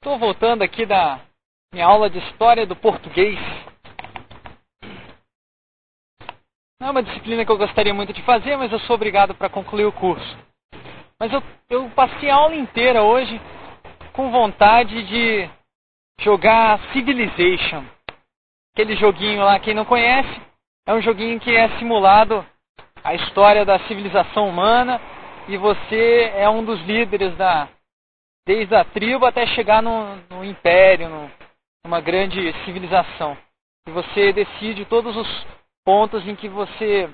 Estou voltando aqui da minha aula de História do Português. Não é uma disciplina que eu gostaria muito de fazer, mas eu sou obrigado para concluir o curso. Mas eu, eu passei a aula inteira hoje com vontade de jogar Civilization. Aquele joguinho lá, quem não conhece, é um joguinho que é simulado a história da civilização humana e você é um dos líderes da desde a tribo até chegar no, no império, no, numa grande civilização. E você decide todos os pontos em que você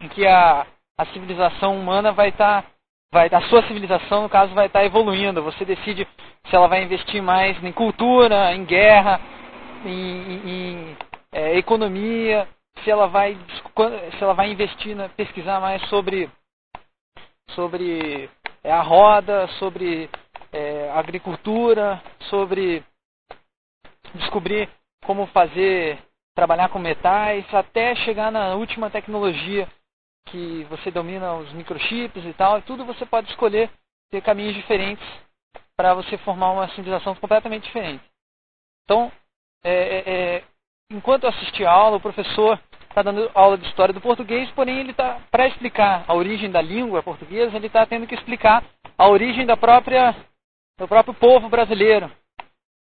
em que a, a civilização humana vai estar tá, vai a sua civilização no caso vai estar tá evoluindo. Você decide se ela vai investir mais em cultura, em guerra, em, em, em é, economia, se ela vai se ela vai investir na pesquisar mais sobre sobre é, a roda, sobre é, agricultura, sobre descobrir como fazer, trabalhar com metais, até chegar na última tecnologia que você domina os microchips e tal, e tudo você pode escolher ter caminhos diferentes para você formar uma civilização completamente diferente. Então, é, é, é enquanto eu assisti a aula, o professor está dando aula de história do português, porém ele está para explicar a origem da língua portuguesa, ele está tendo que explicar a origem da própria do próprio povo brasileiro.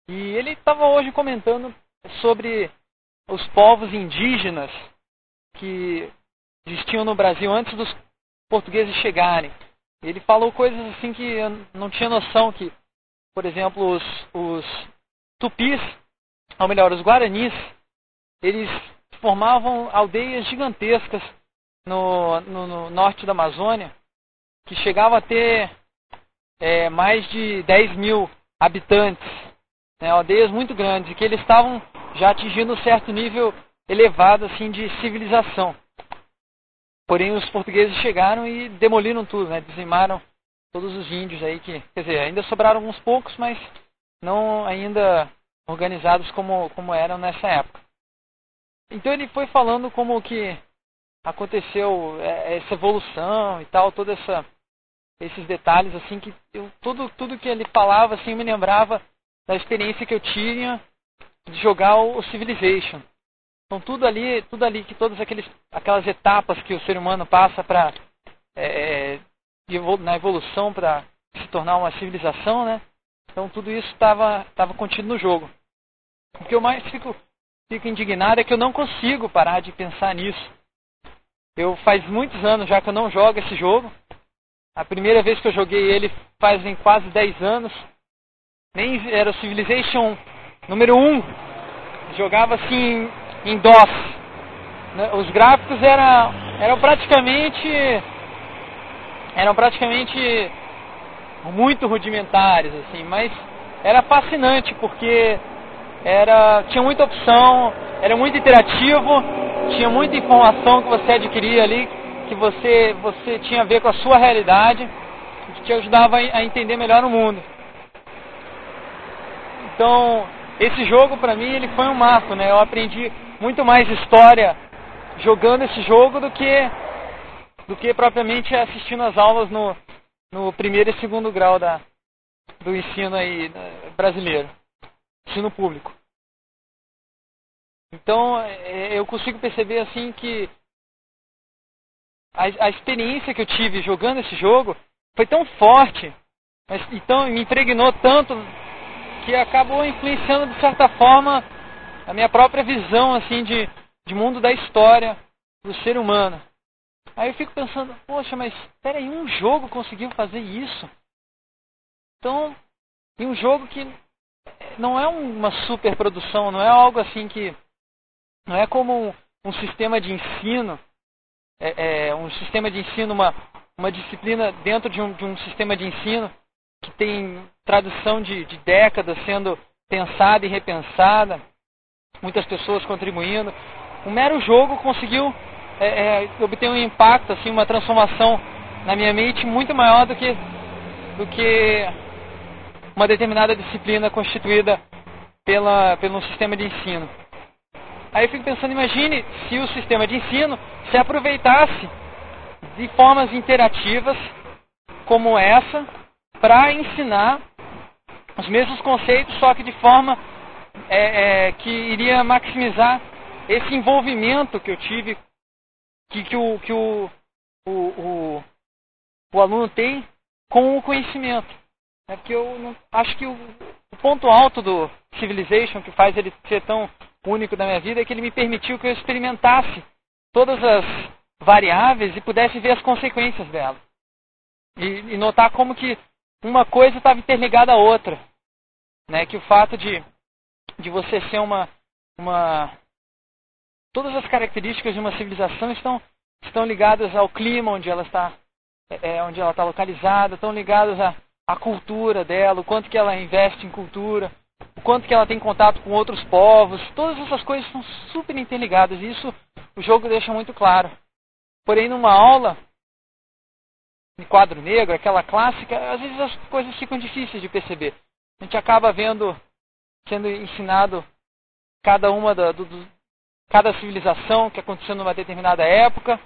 E ele estava hoje comentando sobre os povos indígenas que existiam no Brasil antes dos portugueses chegarem. Ele falou coisas assim que eu não tinha noção que, por exemplo, os, os tupis, ou melhor, os guaranis, eles formavam aldeias gigantescas no, no, no norte da Amazônia, que chegavam a ter é, mais de 10 mil habitantes, né, aldeias muito grandes, e que eles estavam já atingindo um certo nível elevado assim de civilização. Porém, os portugueses chegaram e demoliram tudo, né, dizimaram todos os índios aí que, quer dizer, ainda sobraram alguns poucos, mas não ainda organizados como, como eram nessa época. Então ele foi falando como que aconteceu é, essa evolução e tal, toda essa esses detalhes assim que eu, tudo tudo que ele falava assim me lembrava da experiência que eu tinha de jogar o, Civilization. Então tudo ali, tudo ali que todas aqueles aquelas etapas que o ser humano passa para é, é na evolução para se tornar uma civilização, né? Então tudo isso estava estava contido no jogo. O que eu mais fico fico indignado é que eu não consigo parar de pensar nisso. Eu faz muitos anos já que eu não jogo esse jogo. A primeira vez que eu joguei ele fazem quase 10 anos. Nem era o Civilization número 1. Jogava assim em DOS. Né, os gráficos eram, eram praticamente eram praticamente muito rudimentares assim, mas era fascinante porque era tinha muita opção, era muito interativo, tinha muita informação que você adquiria ali, que você você tinha a ver com a sua realidade, que te ajudava a entender melhor o mundo. Então, esse jogo para mim ele foi um marco, né? Eu aprendi muito mais história jogando esse jogo do que do que propriamente assistindo as aulas no, no primeiro e segundo grau da, do ensino aí né, brasileiro ensino público. Então é, eu consigo perceber assim que a, a experiência que eu tive jogando esse jogo foi tão forte, mas então me impregnou tanto que acabou influenciando de certa forma a minha própria visão assim de, de mundo da história do ser humano. Aí eu fico pensando, poxa, mas peraí, um jogo conseguiu fazer isso? Então, em um jogo que não é uma superprodução, não é algo assim que. Não é como um, um sistema de ensino, é, é, um sistema de ensino, uma, uma disciplina dentro de um, de um sistema de ensino que tem tradução de, de décadas sendo pensada e repensada, muitas pessoas contribuindo. Um mero jogo conseguiu é, é, obter um impacto, assim, uma transformação na minha mente muito maior do que, do que uma determinada disciplina constituída pela, pelo sistema de ensino. Aí eu fico pensando, imagine se o sistema de ensino se aproveitasse de formas interativas como essa para ensinar os mesmos conceitos, só que de forma é, é, que iria maximizar esse envolvimento que eu tive, que, que, o, que o, o, o, o aluno tem com o conhecimento. É porque eu não, acho que o, o ponto alto do Civilization, que faz ele ser tão único da minha vida, é que ele me permitiu que eu experimentasse todas as variáveis e pudesse ver as consequências dela. E, e notar como que uma coisa estava interligada à outra. Né? Que o fato de, de você ser uma, uma. Todas as características de uma civilização estão, estão ligadas ao clima onde ela está, é, é onde ela está localizada, estão ligadas à, à cultura dela, o quanto que ela investe em cultura, o quanto que ela tem contato com outros povos. Todas essas coisas são super interligadas e isso o jogo deixa muito claro. Porém, numa aula, em quadro negro, aquela clássica, às vezes as coisas ficam difíceis de perceber. A gente acaba vendo, sendo ensinado cada uma da, do, do, cada civilização que aconteceu numa determinada época,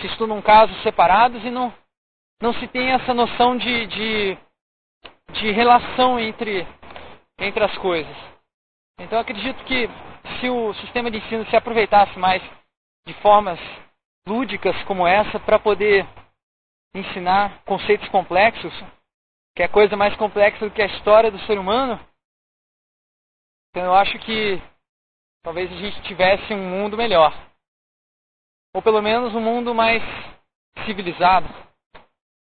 se estudam casos separados e não, não se tem essa noção de, de, de relação entre, entre as coisas. Então acredito que se o sistema de ensino se aproveitasse mais de formas lúdicas como essa para poder ensinar conceitos complexos, que é coisa mais complexa do que a história do ser humano, então eu acho que talvez a gente tivesse um mundo melhor. Ou pelo menos um mundo mais civilizado.